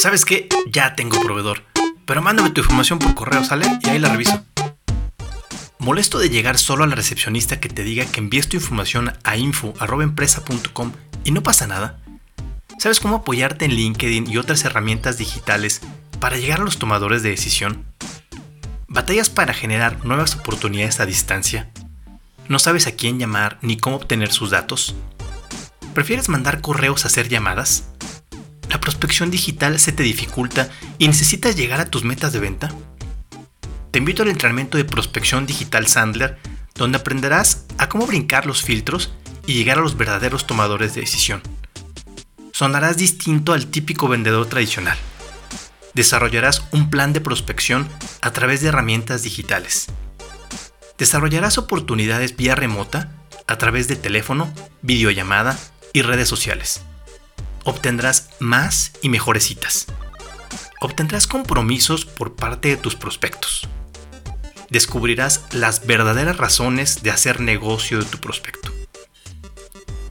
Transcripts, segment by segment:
¿Sabes qué? Ya tengo proveedor. Pero mándame tu información por correo, ¿sale? Y ahí la reviso. Molesto de llegar solo a la recepcionista que te diga que envíes tu información a info.empresa.com y no pasa nada. ¿Sabes cómo apoyarte en LinkedIn y otras herramientas digitales para llegar a los tomadores de decisión? ¿Batallas para generar nuevas oportunidades a distancia? ¿No sabes a quién llamar ni cómo obtener sus datos? ¿Prefieres mandar correos a hacer llamadas? ¿La prospección digital se te dificulta y necesitas llegar a tus metas de venta? Te invito al entrenamiento de prospección digital Sandler, donde aprenderás a cómo brincar los filtros y llegar a los verdaderos tomadores de decisión. Sonarás distinto al típico vendedor tradicional. Desarrollarás un plan de prospección a través de herramientas digitales. Desarrollarás oportunidades vía remota a través de teléfono, videollamada y redes sociales. Obtendrás más y mejores citas. Obtendrás compromisos por parte de tus prospectos descubrirás las verdaderas razones de hacer negocio de tu prospecto.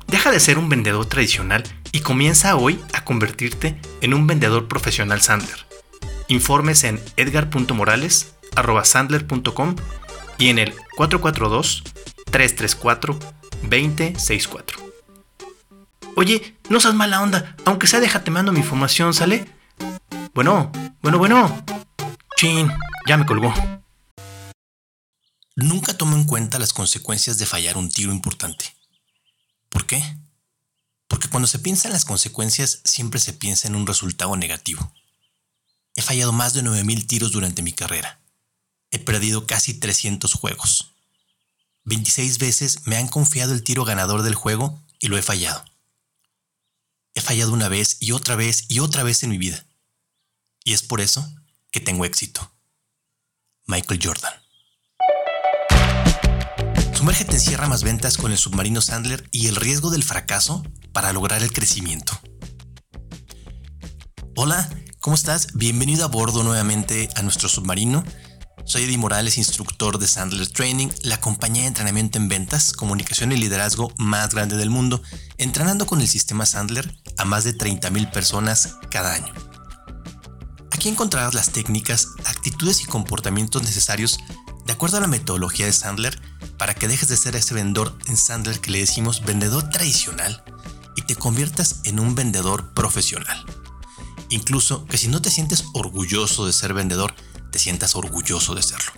Deja de ser un vendedor tradicional y comienza hoy a convertirte en un vendedor profesional Sandler. Informes en edgar.morales.sandler.com y en el 442-334-2064. Oye, no seas mala onda, aunque sea déjate mando mi información, ¿sale? Bueno, bueno, bueno. Chin, ya me colgó nunca tomo en cuenta las consecuencias de fallar un tiro importante. ¿Por qué? Porque cuando se piensa en las consecuencias siempre se piensa en un resultado negativo. He fallado más de 9.000 tiros durante mi carrera. He perdido casi 300 juegos. 26 veces me han confiado el tiro ganador del juego y lo he fallado. He fallado una vez y otra vez y otra vez en mi vida. Y es por eso que tengo éxito. Michael Jordan. Sumérgete en Sierra Más Ventas con el submarino Sandler y el riesgo del fracaso para lograr el crecimiento. Hola, ¿cómo estás? Bienvenido a bordo nuevamente a nuestro submarino. Soy Eddie Morales, instructor de Sandler Training, la compañía de entrenamiento en ventas, comunicación y liderazgo más grande del mundo, entrenando con el sistema Sandler a más de 30.000 personas cada año. Aquí encontrarás las técnicas, actitudes y comportamientos necesarios de acuerdo a la metodología de Sandler para que dejes de ser ese vendedor en Sandler que le decimos vendedor tradicional y te conviertas en un vendedor profesional. Incluso que si no te sientes orgulloso de ser vendedor, te sientas orgulloso de serlo.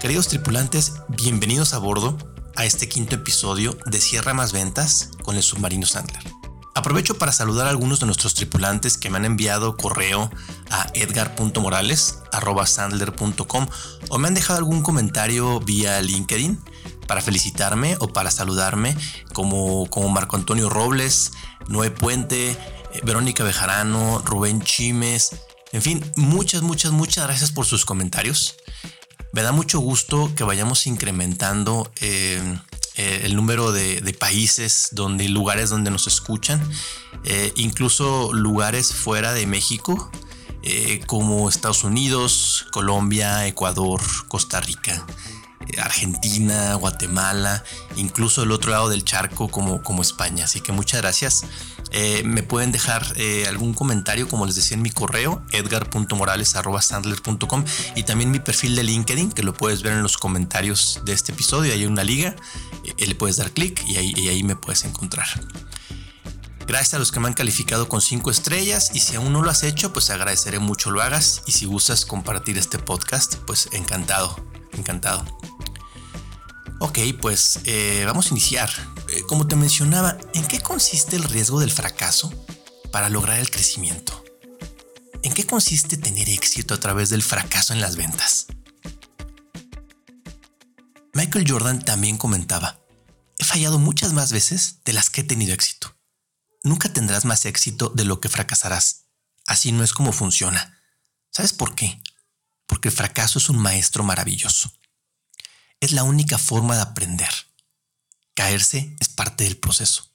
Queridos tripulantes, bienvenidos a bordo a este quinto episodio de Sierra Más Ventas con el submarino Sandler. Aprovecho para saludar a algunos de nuestros tripulantes que me han enviado correo a edgar.morales.sandler.com o me han dejado algún comentario vía LinkedIn para felicitarme o para saludarme como, como Marco Antonio Robles, Noé Puente, eh, Verónica Bejarano, Rubén Chimes, en fin, muchas, muchas, muchas gracias por sus comentarios. Me da mucho gusto que vayamos incrementando eh, eh, el número de, países donde lugares donde nos escuchan, eh, incluso lugares fuera de México, como Estados Unidos, Colombia, Ecuador, Costa Rica. Argentina, Guatemala, incluso el otro lado del charco como, como España. Así que muchas gracias. Eh, me pueden dejar eh, algún comentario, como les decía en mi correo, edgar.morales.sandler.com y también mi perfil de LinkedIn, que lo puedes ver en los comentarios de este episodio. Hay una liga, eh, le puedes dar clic y ahí, me puedes encontrar. Gracias a los que me han calificado con 5 estrellas y si aún no lo has hecho, pues agradeceré mucho lo hagas y si gustas compartir este podcast, pues encantado, encantado. Ok, pues vamos a iniciar. Eh, como te mencionaba, ¿en qué consiste el riesgo del fracaso para lograr el crecimiento? ¿En qué consiste tener éxito a través del fracaso en las ventas? Michael Jordan también comentaba, he fallado muchas más veces de las que he tenido éxito. Nunca tendrás más éxito de lo que fracasarás. Así no es como funciona. ¿Sabes por qué? Porque el fracaso es un maestro maravilloso es la única forma de aprender. Caerse es parte del proceso.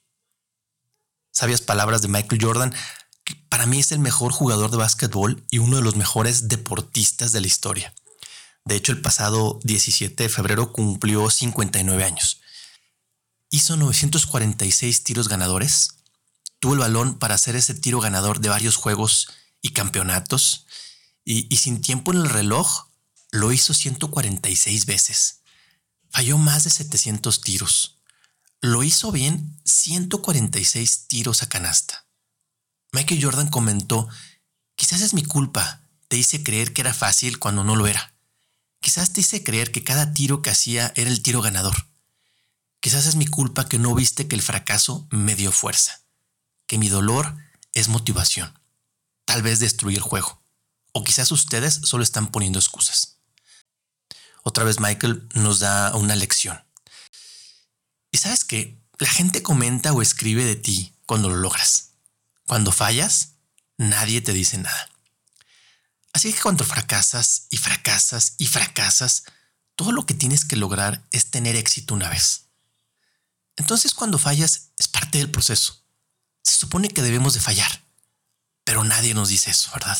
Sabias palabras de Michael Jordan, para mí es el mejor jugador de básquetbol y uno de los mejores deportistas de la historia. De hecho, el pasado 17 de febrero cumplió 59 años. Hizo 946 tiros ganadores, tuvo el balón para hacer ese tiro ganador de varios juegos y campeonatos. Y, y sin tiempo en el reloj, lo hizo 146 veces. Falló más de 700 tiros. Lo hizo bien 146 tiros a canasta. Michael Jordan comentó, quizás es mi culpa, te hice creer que era fácil cuando no lo era. Quizás te hice creer que cada tiro que hacía era el tiro ganador. Quizás es mi culpa que no viste que el fracaso me dio fuerza, que mi dolor es motivación, tal vez destruir el juego, o quizás ustedes solo están poniendo excusas. Otra vez Michael nos da una lección. Y sabes que la gente comenta o escribe de ti cuando lo logras. Cuando fallas, nadie te dice nada. Así que cuando fracasas y fracasas y fracasas, todo lo que tienes que lograr es tener éxito una vez. Entonces cuando fallas es parte del proceso. Se supone que debemos de fallar, pero nadie nos dice eso, ¿verdad?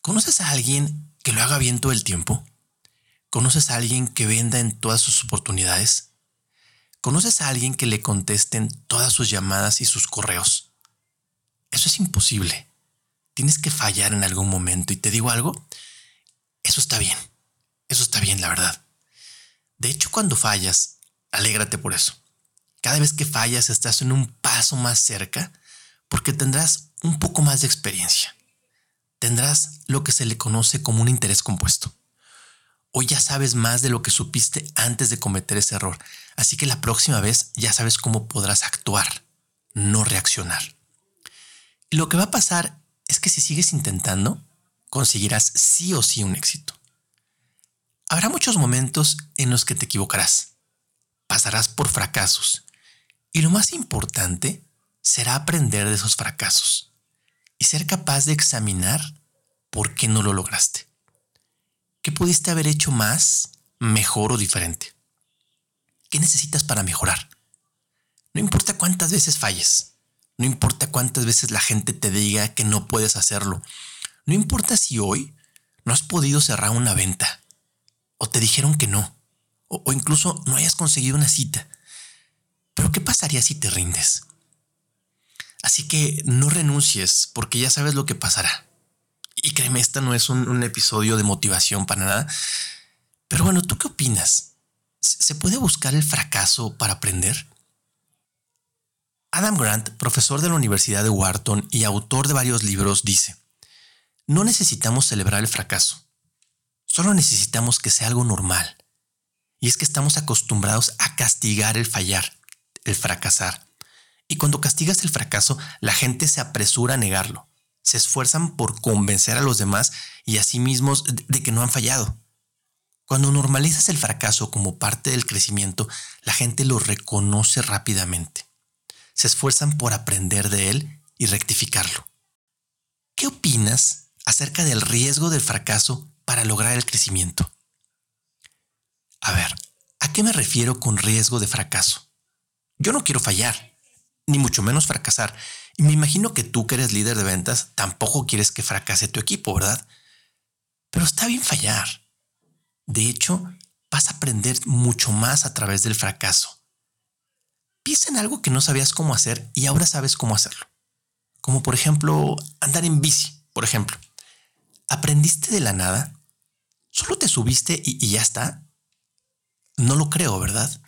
¿Conoces a alguien que lo haga bien todo el tiempo? ¿Conoces a alguien que venda en todas sus oportunidades? ¿Conoces a alguien que le contesten todas sus llamadas y sus correos? Eso es imposible. Tienes que fallar en algún momento y te digo algo, eso está bien. Eso está bien, la verdad. De hecho, cuando fallas, alégrate por eso. Cada vez que fallas estás en un paso más cerca porque tendrás un poco más de experiencia. Tendrás lo que se le conoce como un interés compuesto. Hoy ya sabes más de lo que supiste antes de cometer ese error, así que la próxima vez ya sabes cómo podrás actuar, no reaccionar. Y lo que va a pasar es que si sigues intentando, conseguirás sí o sí un éxito. Habrá muchos momentos en los que te equivocarás, pasarás por fracasos, y lo más importante será aprender de esos fracasos y ser capaz de examinar por qué no lo lograste. ¿Qué pudiste haber hecho más, mejor o diferente? ¿Qué necesitas para mejorar? No importa cuántas veces falles, no importa cuántas veces la gente te diga que no puedes hacerlo, no importa si hoy no has podido cerrar una venta, o te dijeron que no, o, incluso no hayas conseguido una cita. Pero ¿qué pasaría si te rindes? Así que no renuncies porque ya sabes lo que pasará. Y créeme, esta no es un, episodio de motivación para nada. Pero bueno, ¿tú qué opinas? ¿Se puede buscar el fracaso para aprender? Adam Grant, profesor de la Universidad de Wharton y autor de varios libros, dice, no necesitamos celebrar el fracaso, solo necesitamos que sea algo normal. Y es que estamos acostumbrados a castigar el fallar, el fracasar. Y cuando castigas el fracaso, la gente se apresura a negarlo se esfuerzan por convencer a los demás y a sí mismos de que no han fallado. Cuando normalizas el fracaso como parte del crecimiento, la gente lo reconoce rápidamente. Se esfuerzan por aprender de él y rectificarlo. ¿Qué opinas acerca del riesgo del fracaso para lograr el crecimiento? A ver, ¿a qué me refiero con riesgo de fracaso? Yo no quiero fallar, ni mucho menos fracasar, me imagino que tú que eres líder de ventas tampoco quieres que fracase tu equipo, ¿verdad? Pero está bien fallar. De hecho, vas a aprender mucho más a través del fracaso. Piensa en algo que no sabías cómo hacer y ahora sabes cómo hacerlo. Como por ejemplo, andar en bici, por ejemplo. ¿Aprendiste de la nada? ¿Solo te subiste y, y ya está? No lo creo, ¿verdad?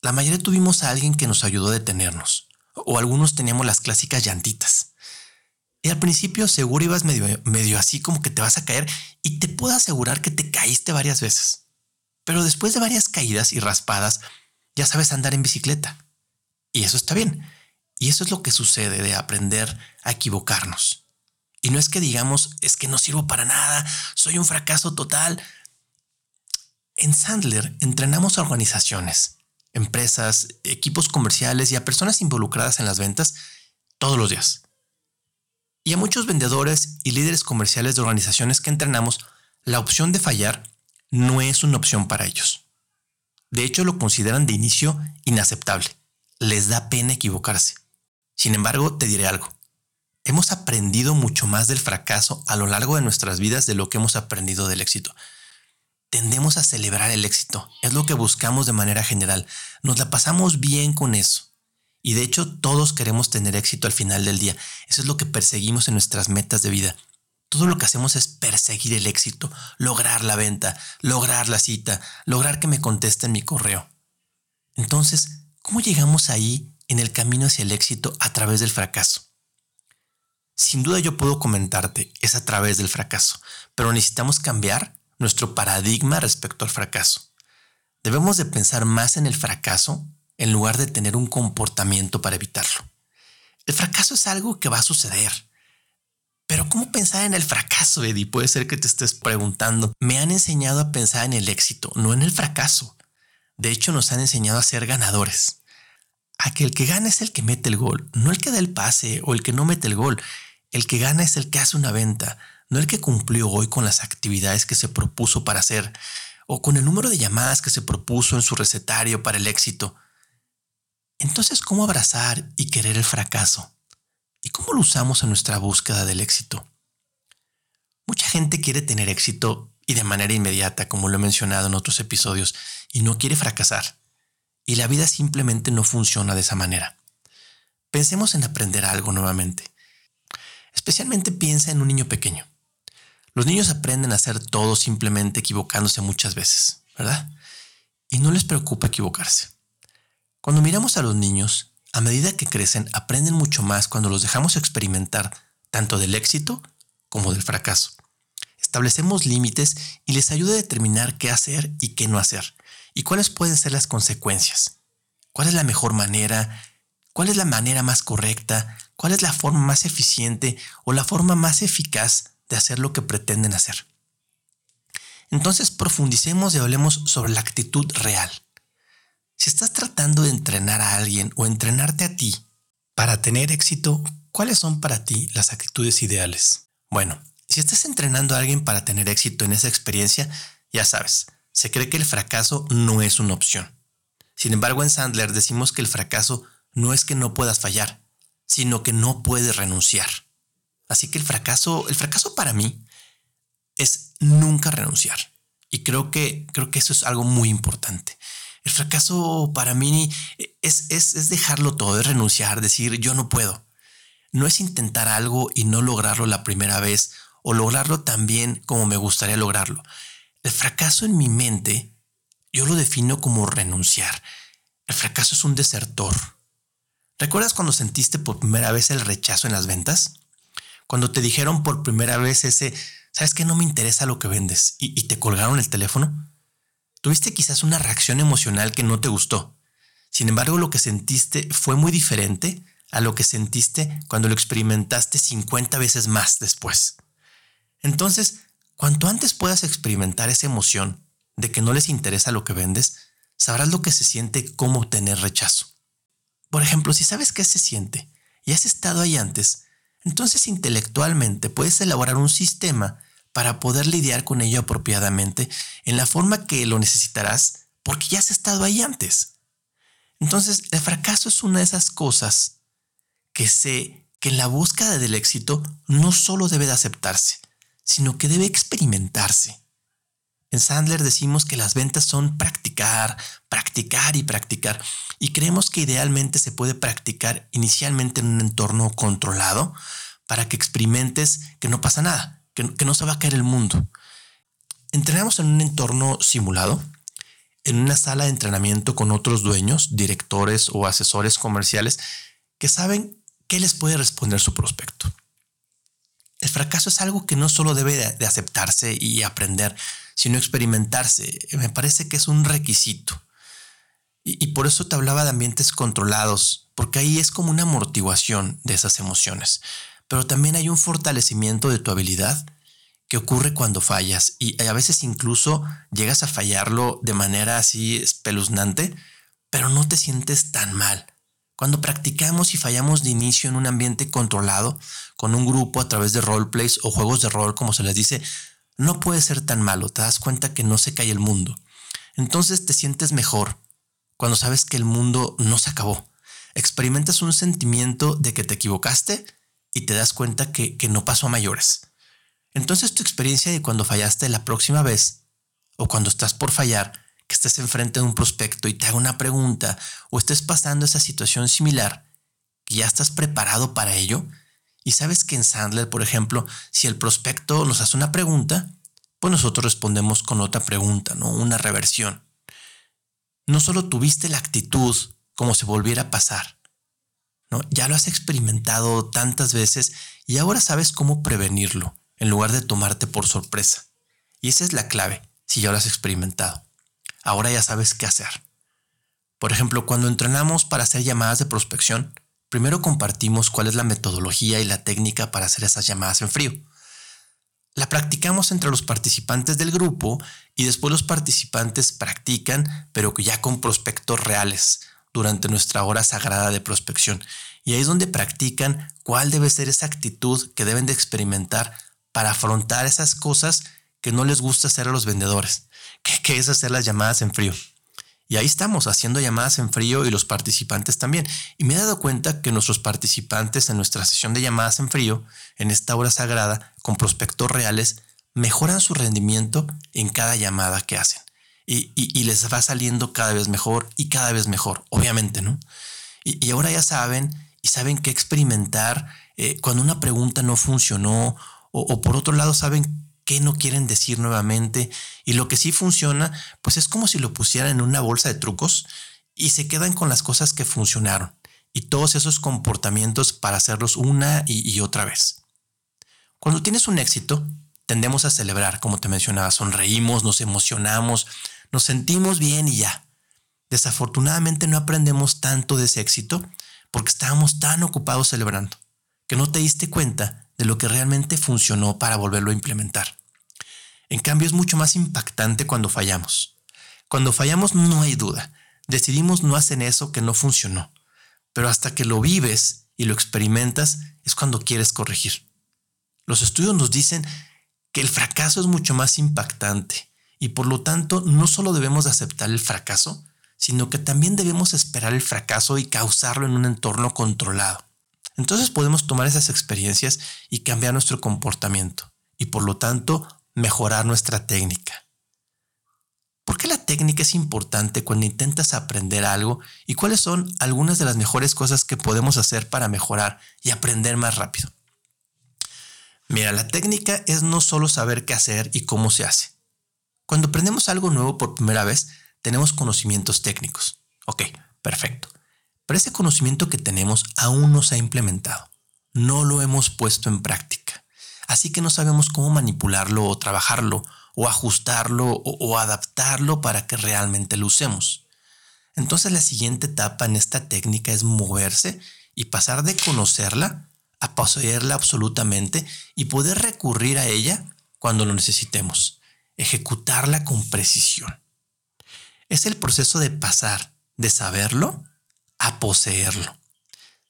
La mayoría tuvimos a alguien que nos ayudó a detenernos o algunos teníamos las clásicas llantitas. Y al principio seguro ibas medio, así como que te vas a caer y te puedo asegurar que te caíste varias veces. Pero después de varias caídas y raspadas, ya sabes andar en bicicleta. Y eso está bien. Y eso es lo que sucede de aprender a equivocarnos. Y no es que digamos, es que no sirvo para nada, soy un fracaso total. En Sandler entrenamos a organizaciones empresas, equipos comerciales y a personas involucradas en las ventas todos los días. Y a muchos vendedores y líderes comerciales de organizaciones que entrenamos, la opción de fallar no es una opción para ellos. De hecho, lo consideran de inicio inaceptable. Les da pena equivocarse. Sin embargo, te diré algo. Hemos aprendido mucho más del fracaso a lo largo de nuestras vidas de lo que hemos aprendido del éxito tendemos a celebrar el éxito. Es lo que buscamos de manera general. Nos la pasamos bien con eso. Y de hecho todos queremos tener éxito al final del día. Eso es lo que perseguimos en nuestras metas de vida. Todo lo que hacemos es perseguir el éxito, lograr la venta, lograr la cita, lograr que me contesten mi correo. Entonces, ¿cómo llegamos ahí en el camino hacia el éxito a través del fracaso? Sin duda yo puedo comentarte, es a través del fracaso, pero necesitamos cambiar nuestro paradigma respecto al fracaso. Debemos de pensar más en el fracaso en lugar de tener un comportamiento para evitarlo. El fracaso es algo que va a suceder. Pero ¿cómo pensar en el fracaso, Eddie? Puede ser que te estés preguntando. Me han enseñado a pensar en el éxito, no en el fracaso. De hecho, nos han enseñado a ser ganadores. A que el que gana es el que mete el gol, no el que da el pase o el que no mete el gol. El que gana es el que hace una venta, no el que cumplió hoy con las actividades que se propuso para hacer o con el número de llamadas que se propuso en su recetario para el éxito. Entonces, ¿cómo abrazar y querer el fracaso? ¿Y cómo lo usamos en nuestra búsqueda del éxito? Mucha gente quiere tener éxito y de manera inmediata, como lo he mencionado en otros episodios, y no quiere fracasar. Y la vida simplemente no funciona de esa manera. Pensemos en aprender algo nuevamente. Especialmente piensa en un niño pequeño. Los niños aprenden a hacer todo simplemente equivocándose muchas veces, ¿verdad? Y no les preocupa equivocarse. Cuando miramos a los niños, a medida que crecen, aprenden mucho más cuando los dejamos experimentar tanto del éxito como del fracaso. Establecemos límites y les ayuda a determinar qué hacer y qué no hacer, y cuáles pueden ser las consecuencias. ¿Cuál es la mejor manera? ¿Cuál es la manera más correcta? ¿Cuál es la forma más eficiente o la forma más eficaz de hacer lo que pretenden hacer. Entonces profundicemos y hablemos sobre la actitud real. Si estás tratando de entrenar a alguien o entrenarte a ti para tener éxito, ¿cuáles son para ti las actitudes ideales? Bueno, si estás entrenando a alguien para tener éxito en esa experiencia, ya sabes, se cree que el fracaso no es una opción. Sin embargo, en Sandler decimos que el fracaso no es que no puedas fallar, sino que no puedes renunciar. Así que el fracaso, el fracaso para mí es nunca renunciar. Y creo que, creo que eso es algo muy importante. El fracaso para mí es, es, es dejarlo todo, es renunciar, decir yo no puedo. No es intentar algo y no lograrlo la primera vez o lograrlo tan bien como me gustaría lograrlo. El fracaso en mi mente yo lo defino como renunciar. El fracaso es un desertor. ¿Recuerdas cuando sentiste por primera vez el rechazo en las ventas? Cuando te dijeron por primera vez ese, ¿sabes que no me interesa lo que vendes? Y, te colgaron el teléfono. Tuviste quizás una reacción emocional que no te gustó. Sin embargo, lo que sentiste fue muy diferente a lo que sentiste cuando lo experimentaste 50 veces más después. Entonces, cuanto antes puedas experimentar esa emoción de que no les interesa lo que vendes, sabrás lo que se siente cómo obtener rechazo. Por ejemplo, si sabes qué se siente y has estado ahí antes, entonces intelectualmente puedes elaborar un sistema para poder lidiar con ello apropiadamente en la forma que lo necesitarás porque ya has estado ahí antes. Entonces, el fracaso es una de esas cosas que sé que en la búsqueda del éxito no solo debe de aceptarse, sino que debe experimentarse. En Sandler decimos que las ventas son practicar, practicar y practicar. Y creemos que idealmente se puede practicar inicialmente en un entorno controlado para que experimentes que no pasa nada, que, no se va a caer el mundo. Entrenamos en un entorno simulado, en una sala de entrenamiento con otros dueños, directores o asesores comerciales que saben qué les puede responder su prospecto. El fracaso es algo que no solo debe de aceptarse y aprender, sino experimentarse. Me parece que es un requisito. Y, por eso te hablaba de ambientes controlados, porque ahí es como una amortiguación de esas emociones. Pero también hay un fortalecimiento de tu habilidad que ocurre cuando fallas y a veces incluso llegas a fallarlo de manera así espeluznante, pero no te sientes tan mal. Cuando practicamos y fallamos de inicio en un ambiente controlado, con un grupo a través de roleplays o juegos de rol, como se les dice, no puede ser tan malo, te das cuenta que no se cae el mundo. Entonces te sientes mejor cuando sabes que el mundo no se acabó. Experimentas un sentimiento de que te equivocaste y te das cuenta que, que no pasó a mayores. Entonces tu experiencia de cuando fallaste la próxima vez o cuando estás por fallar, que estés enfrente de un prospecto y te haga una pregunta o estés pasando esa situación similar, que ya estás preparado para ello. Y sabes que en Sandler, por ejemplo, si el prospecto nos hace una pregunta, pues nosotros respondemos con otra pregunta, ¿no? Una reversión. No solo tuviste la actitud como si volviera a pasar, ¿no? Ya lo has experimentado tantas veces y ahora sabes cómo prevenirlo en lugar de tomarte por sorpresa. Y esa es la clave, si ya lo has experimentado. Ahora ya sabes qué hacer. Por ejemplo, cuando entrenamos para hacer llamadas de prospección, primero compartimos cuál es la metodología y la técnica para hacer esas llamadas en frío. La practicamos entre los participantes del grupo y después los participantes practican, pero ya con prospectos reales durante nuestra hora sagrada de prospección. Y ahí es donde practican cuál debe ser esa actitud que deben de experimentar para afrontar esas cosas que no les gusta hacer a los vendedores, que, es hacer las llamadas en frío. Y ahí estamos haciendo llamadas en frío y los participantes también. Y me he dado cuenta que nuestros participantes en nuestra sesión de llamadas en frío, en esta hora sagrada, con prospectos reales, mejoran su rendimiento en cada llamada que hacen. Y, les va saliendo cada vez mejor y cada vez mejor, obviamente, ¿no? Y, ahora ya saben y saben qué experimentar eh, cuando una pregunta no funcionó o, o por otro lado saben qué no quieren decir nuevamente. Y lo que sí funciona, pues es como si lo pusieran en una bolsa de trucos y se quedan con las cosas que funcionaron y todos esos comportamientos para hacerlos una y, otra vez. Cuando tienes un éxito, tendemos a celebrar, como te mencionaba, sonreímos, nos emocionamos, nos sentimos bien y ya. Desafortunadamente no aprendemos tanto de ese éxito porque estábamos tan ocupados celebrando que no te diste cuenta de lo que realmente funcionó para volverlo a implementar. En cambio, es mucho más impactante cuando fallamos. Cuando fallamos no hay duda. Decidimos no hacer eso que no funcionó. Pero hasta que lo vives y lo experimentas es cuando quieres corregir. Los estudios nos dicen que el fracaso es mucho más impactante y por lo tanto no solo debemos aceptar el fracaso, sino que también debemos esperar el fracaso y causarlo en un entorno controlado. Entonces podemos tomar esas experiencias y cambiar nuestro comportamiento y por lo tanto mejorar nuestra técnica. ¿Por qué la técnica es importante cuando intentas aprender algo y cuáles son algunas de las mejores cosas que podemos hacer para mejorar y aprender más rápido? Mira, la técnica es no solo saber qué hacer y cómo se hace. Cuando aprendemos algo nuevo por primera vez, tenemos conocimientos técnicos. Ok, perfecto. Pero ese conocimiento que tenemos aún no se ha implementado. No lo hemos puesto en práctica. Así que no sabemos cómo manipularlo o trabajarlo o ajustarlo o, adaptarlo para que realmente lo usemos. Entonces la siguiente etapa en esta técnica es moverse y pasar de conocerla a poseerla absolutamente y poder recurrir a ella cuando lo necesitemos. Ejecutarla con precisión. Es el proceso de pasar de saberlo a poseerlo.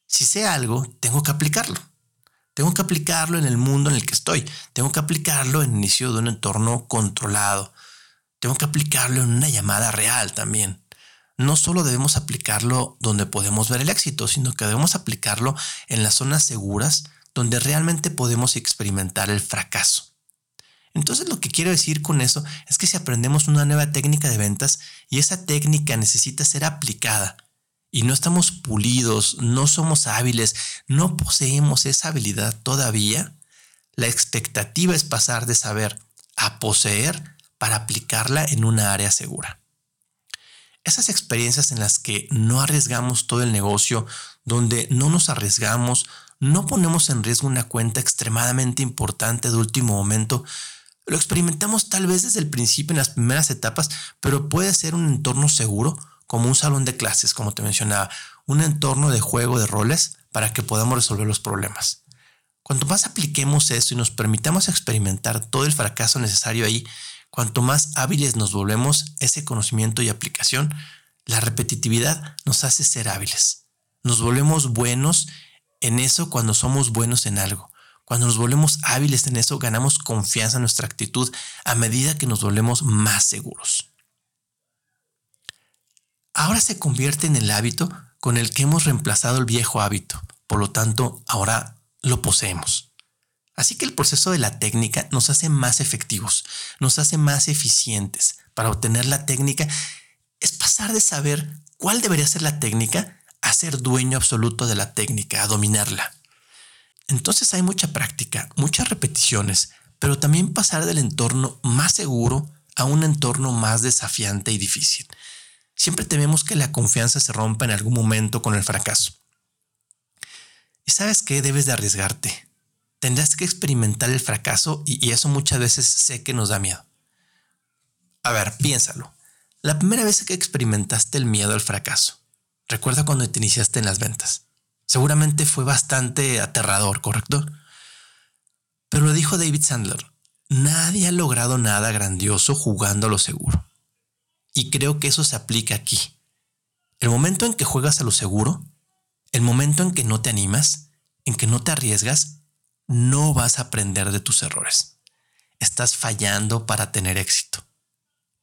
Si sé algo, tengo que aplicarlo. Tengo que aplicarlo en el mundo en el que estoy. Tengo que aplicarlo en el inicio de un entorno controlado. Tengo que aplicarlo en una llamada real también. No solo debemos aplicarlo donde podemos ver el éxito, sino que debemos aplicarlo en las zonas seguras donde realmente podemos experimentar el fracaso. Entonces lo que quiero decir con eso es que si aprendemos una nueva técnica de ventas y esa técnica necesita ser aplicada y no estamos pulidos, no somos hábiles, no poseemos esa habilidad todavía, la expectativa es pasar de saber a poseer para aplicarla en una área segura. Esas experiencias en las que no arriesgamos todo el negocio, donde no nos arriesgamos, no ponemos en riesgo una cuenta extremadamente importante de último momento, lo experimentamos tal vez desde el principio en las primeras etapas, pero puede ser un entorno seguro como un salón de clases, como te mencionaba, un entorno de juego de roles para que podamos resolver los problemas. Cuanto más apliquemos eso y nos permitamos experimentar todo el fracaso necesario ahí, cuanto más hábiles nos volvemos ese conocimiento y aplicación, la repetitividad nos hace ser hábiles. Nos volvemos buenos en eso cuando somos buenos en algo. Cuando nos volvemos hábiles en eso, ganamos confianza en nuestra actitud a medida que nos volvemos más seguros ahora se convierte en el hábito con el que hemos reemplazado el viejo hábito. Por lo tanto, ahora lo poseemos. Así que el proceso de la técnica nos hace más efectivos, nos hace más eficientes, para obtener la técnica, es pasar de saber cuál debería ser la técnica a ser dueño absoluto de la técnica, a dominarla. Entonces hay mucha práctica, muchas repeticiones, pero también pasar del entorno más seguro a un entorno más desafiante y difícil. Siempre tememos que la confianza se rompa en algún momento con el fracaso. Y sabes que debes de arriesgarte. Tendrás que experimentar el fracaso y, y eso muchas veces sé que nos da miedo. A ver, piénsalo. La primera vez que experimentaste el miedo al fracaso, recuerda cuando te iniciaste en las ventas. Seguramente fue bastante aterrador, ¿correcto? Pero lo dijo David Sandler, nadie ha logrado nada grandioso jugando a lo seguro. Y creo que eso se aplica aquí. El momento en que juegas a lo seguro, el momento en que no te animas, en que no te arriesgas, no vas a aprender de tus errores. Estás fallando para tener éxito.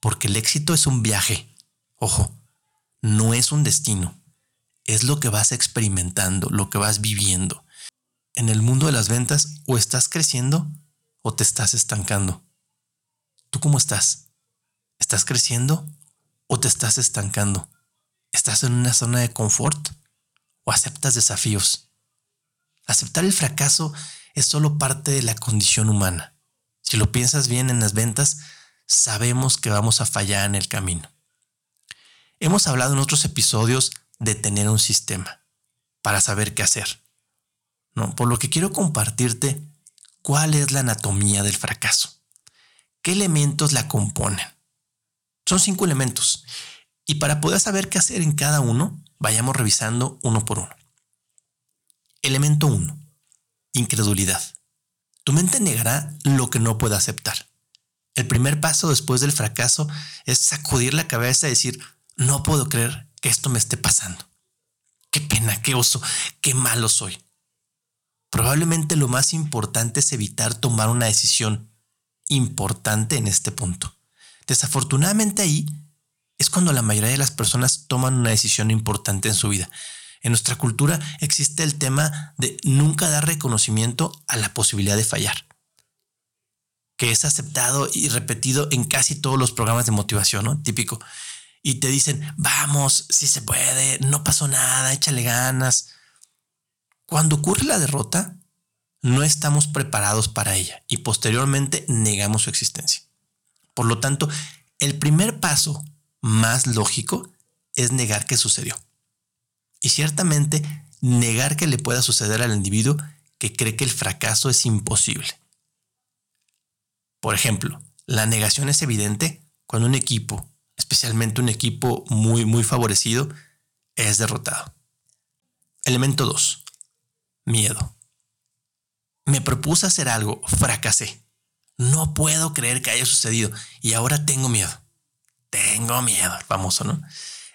Porque el éxito es un viaje. Ojo, no es un destino. Es lo que vas experimentando, lo que vas viviendo. En el mundo de las ventas, o estás creciendo o te estás estancando. ¿Tú cómo estás? ¿Estás creciendo o te estás estancando? ¿Estás en una zona de confort o aceptas desafíos? Aceptar el fracaso es solo parte de la condición humana. Si lo piensas bien en las ventas, sabemos que vamos a fallar en el camino. Hemos hablado en otros episodios de tener un sistema para saber qué hacer. No, por lo que quiero compartirte cuál es la anatomía del fracaso. ¿Qué elementos la componen? Son cinco elementos. Y para poder saber qué hacer en cada uno, vayamos revisando uno por uno. Elemento 1. Incredulidad. Tu mente negará lo que no puede aceptar. El primer paso después del fracaso es sacudir la cabeza y decir, no puedo creer que esto me esté pasando. Qué pena, qué oso, qué malo soy. Probablemente lo más importante es evitar tomar una decisión importante en este punto. Desafortunadamente ahí es cuando la mayoría de las personas toman una decisión importante en su vida. En nuestra cultura existe el tema de nunca dar reconocimiento a la posibilidad de fallar, que es aceptado y repetido en casi todos los programas de motivación, ¿no? Típico. Y te dicen, vamos, si se puede, no pasó nada, échale ganas. Cuando ocurre la derrota, no estamos preparados para ella y posteriormente negamos su existencia. Por lo tanto, el primer paso más lógico es negar que sucedió. Y ciertamente negar que le pueda suceder al individuo que cree que el fracaso es imposible. Por ejemplo, la negación es evidente cuando un equipo, especialmente un equipo muy muy favorecido, es derrotado. Elemento 2. Miedo. Me propuse hacer algo, fracasé. No puedo creer que haya sucedido y ahora tengo miedo. Tengo miedo, famoso, ¿no?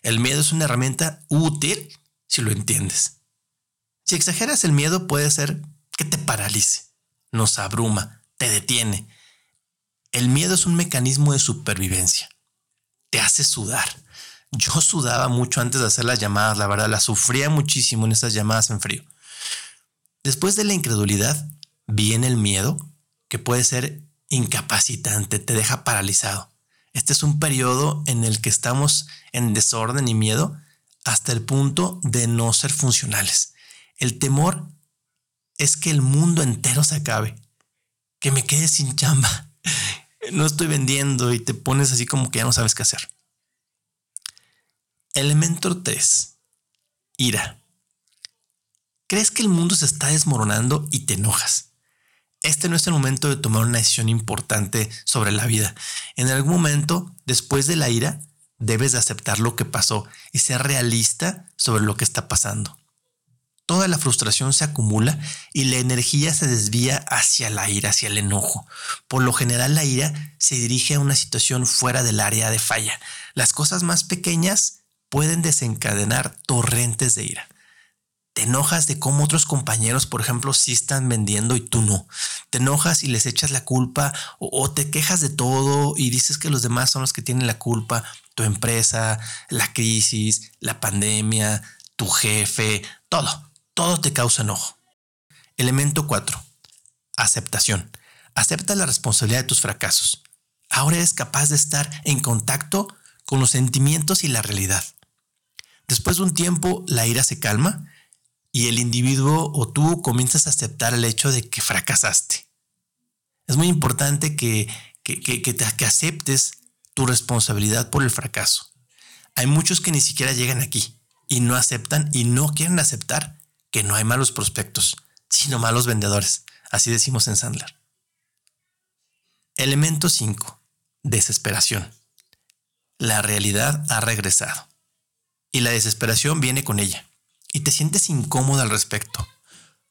El miedo es una herramienta útil si lo entiendes. Si exageras el miedo puede ser que te paralice, nos abruma, te detiene. El miedo es un mecanismo de supervivencia. Te hace sudar. Yo sudaba mucho antes de hacer las llamadas, la verdad, la sufría muchísimo en esas llamadas en frío. Después de la incredulidad viene el miedo, que puede ser incapacitante, te deja paralizado. Este es un periodo en el que estamos en desorden y miedo hasta el punto de no ser funcionales. El temor es que el mundo entero se acabe, que me quede sin chamba, no estoy vendiendo y te pones así como que ya no sabes qué hacer. Elemento 3. Ira. ¿Crees que el mundo se está desmoronando y te enojas? Este no es el momento de tomar una decisión importante sobre la vida. En algún momento, después de la ira, debes de aceptar lo que pasó y ser realista sobre lo que está pasando. Toda la frustración se acumula y la energía se desvía hacia la ira, hacia el enojo. Por lo general la ira se dirige a una situación fuera del área de falla. Las cosas más pequeñas pueden desencadenar torrentes de ira te enojas de cómo otros compañeros, por ejemplo, sí están vendiendo y tú no. Te enojas y les echas la culpa o, te quejas de todo y dices que los demás son los que tienen la culpa. Tu empresa, la crisis, la pandemia, tu jefe, todo. Todo te causa enojo. Elemento 4. Aceptación. Acepta la responsabilidad de tus fracasos. Ahora eres capaz de estar en contacto con los sentimientos y la realidad. Después de un tiempo, la ira se calma y el individuo o tú comienzas a aceptar el hecho de que fracasaste. Es muy importante que, que, que, que aceptes tu responsabilidad por el fracaso. Hay muchos que ni siquiera llegan aquí y no aceptan y no quieren aceptar que no hay malos prospectos, sino malos vendedores. Así decimos en Sandler. Elemento 5. Desesperación. La realidad ha regresado. Y la desesperación viene con ella. Y te sientes incómodo al respecto.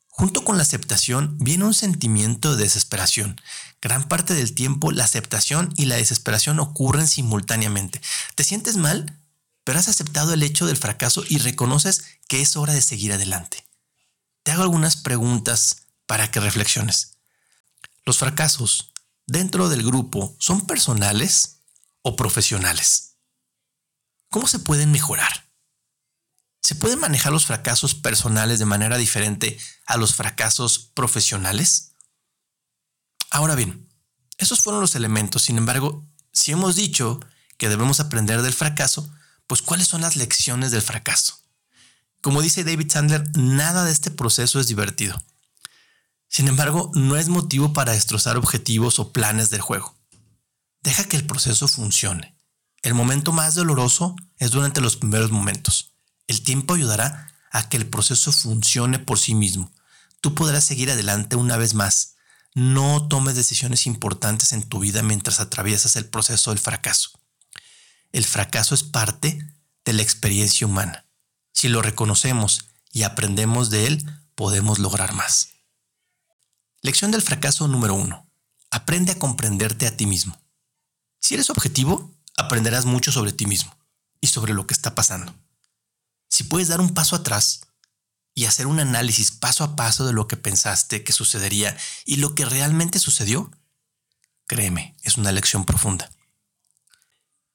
Junto con la aceptación viene un sentimiento de desesperación. Gran parte del tiempo la aceptación y la desesperación ocurren simultáneamente. Te sientes mal, pero has aceptado el hecho del fracaso y reconoces que es hora de seguir adelante. Te hago algunas preguntas para que reflexiones. ¿Los fracasos dentro del grupo son personales o profesionales? ¿Cómo se pueden mejorar? ¿Se pueden manejar los fracasos personales de manera diferente a los fracasos profesionales? Ahora bien, esos fueron los elementos. Sin embargo, si hemos dicho que debemos aprender del fracaso, pues ¿cuáles son las lecciones del fracaso? Como dice David Sandler, nada de este proceso es divertido. Sin embargo, no es motivo para destrozar objetivos o planes del juego. Deja que el proceso funcione. El momento más doloroso es durante los primeros momentos. El tiempo ayudará a que el proceso funcione por sí mismo. Tú podrás seguir adelante una vez más. No tomes decisiones importantes en tu vida mientras atraviesas el proceso del fracaso. El fracaso es parte de la experiencia humana. Si lo reconocemos y aprendemos de él, podemos lograr más. Lección del fracaso número uno. Aprende a comprenderte a ti mismo. Si eres objetivo, aprenderás mucho sobre ti mismo y sobre lo que está pasando. Si puedes dar un paso atrás y hacer un análisis paso a paso de lo que pensaste que sucedería y lo que realmente sucedió, créeme, es una lección profunda.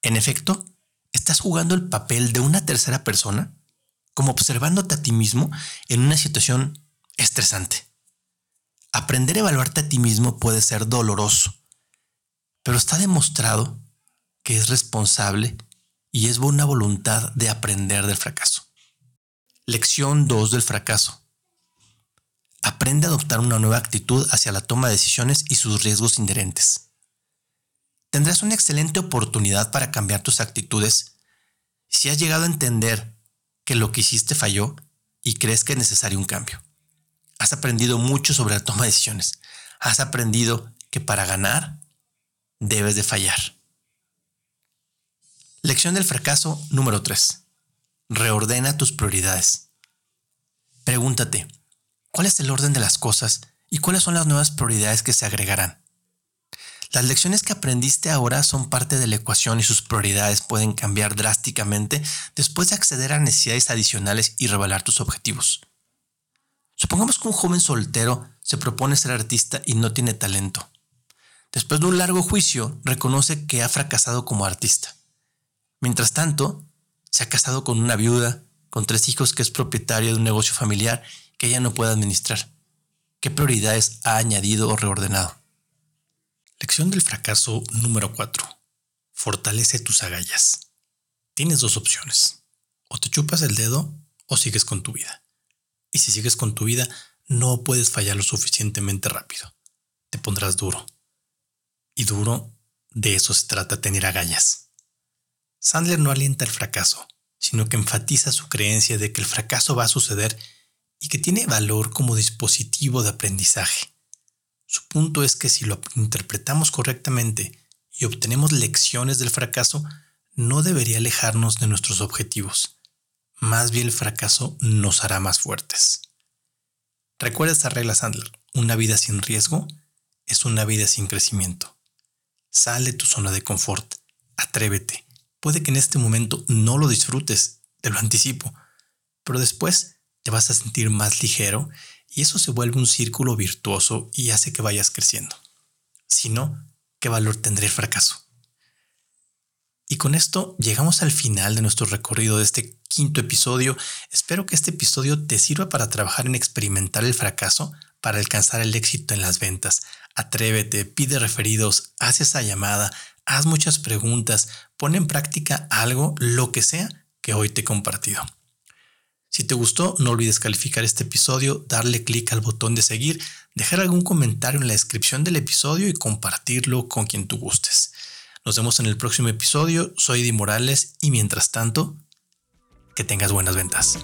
En efecto, estás jugando el papel de una tercera persona, como observándote a ti mismo en una situación estresante. Aprender a evaluarte a ti mismo puede ser doloroso, pero está demostrado que es responsable y es buena voluntad de aprender del fracaso. Lección 2 del fracaso. Aprende a adoptar una nueva actitud hacia la toma de decisiones y sus riesgos inherentes. Tendrás una excelente oportunidad para cambiar tus actitudes si has llegado a entender que lo que hiciste falló y crees que es necesario un cambio. Has aprendido mucho sobre la toma de decisiones. Has aprendido que para ganar debes de fallar. Lección del fracaso número 3. Reordena tus prioridades. Pregúntate, ¿cuál es el orden de las cosas y cuáles son las nuevas prioridades que se agregarán? Las lecciones que aprendiste ahora son parte de la ecuación y sus prioridades pueden cambiar drásticamente después de acceder a necesidades adicionales y revelar tus objetivos. Supongamos que un joven soltero se propone ser artista y no tiene talento. Después de un largo juicio, reconoce que ha fracasado como artista. Mientras tanto, se ha casado con una viuda, con tres hijos que es propietaria de un negocio familiar que ella no puede administrar. ¿Qué prioridades ha añadido o reordenado? Lección del fracaso número 4. Fortalece tus agallas. Tienes dos opciones. O te chupas el dedo o sigues con tu vida. Y si sigues con tu vida, no puedes fallar lo suficientemente rápido. Te pondrás duro. Y duro, de eso se trata tener agallas. Sandler no alienta el fracaso, sino que enfatiza su creencia de que el fracaso va a suceder y que tiene valor como dispositivo de aprendizaje. Su punto es que si lo interpretamos correctamente y obtenemos lecciones del fracaso, no debería alejarnos de nuestros objetivos más bien el fracaso nos hará más fuertes. Recuerda esta regla Sandler, una vida sin riesgo es una vida sin crecimiento. Sal de tu zona de confort, atrévete. Puede que en este momento no lo disfrutes, te lo anticipo, pero después te vas a sentir más ligero y eso se vuelve un círculo virtuoso y hace que vayas creciendo. Si no, ¿qué valor tendrá el fracaso? Y con esto llegamos al final de nuestro recorrido de este quinto episodio. Espero que este episodio te sirva para trabajar en experimentar el fracaso para alcanzar el éxito en las ventas. Atrévete, pide referidos, haz esa llamada, haz muchas preguntas, pon en práctica algo, lo que sea que hoy te he compartido. Si te gustó, no olvides calificar este episodio, darle clic al botón de seguir, dejar algún comentario en la descripción del episodio y compartirlo con quien tú gustes. Nos vemos en el próximo episodio. Soy Di Morales y mientras tanto, que tengas buenas ventas.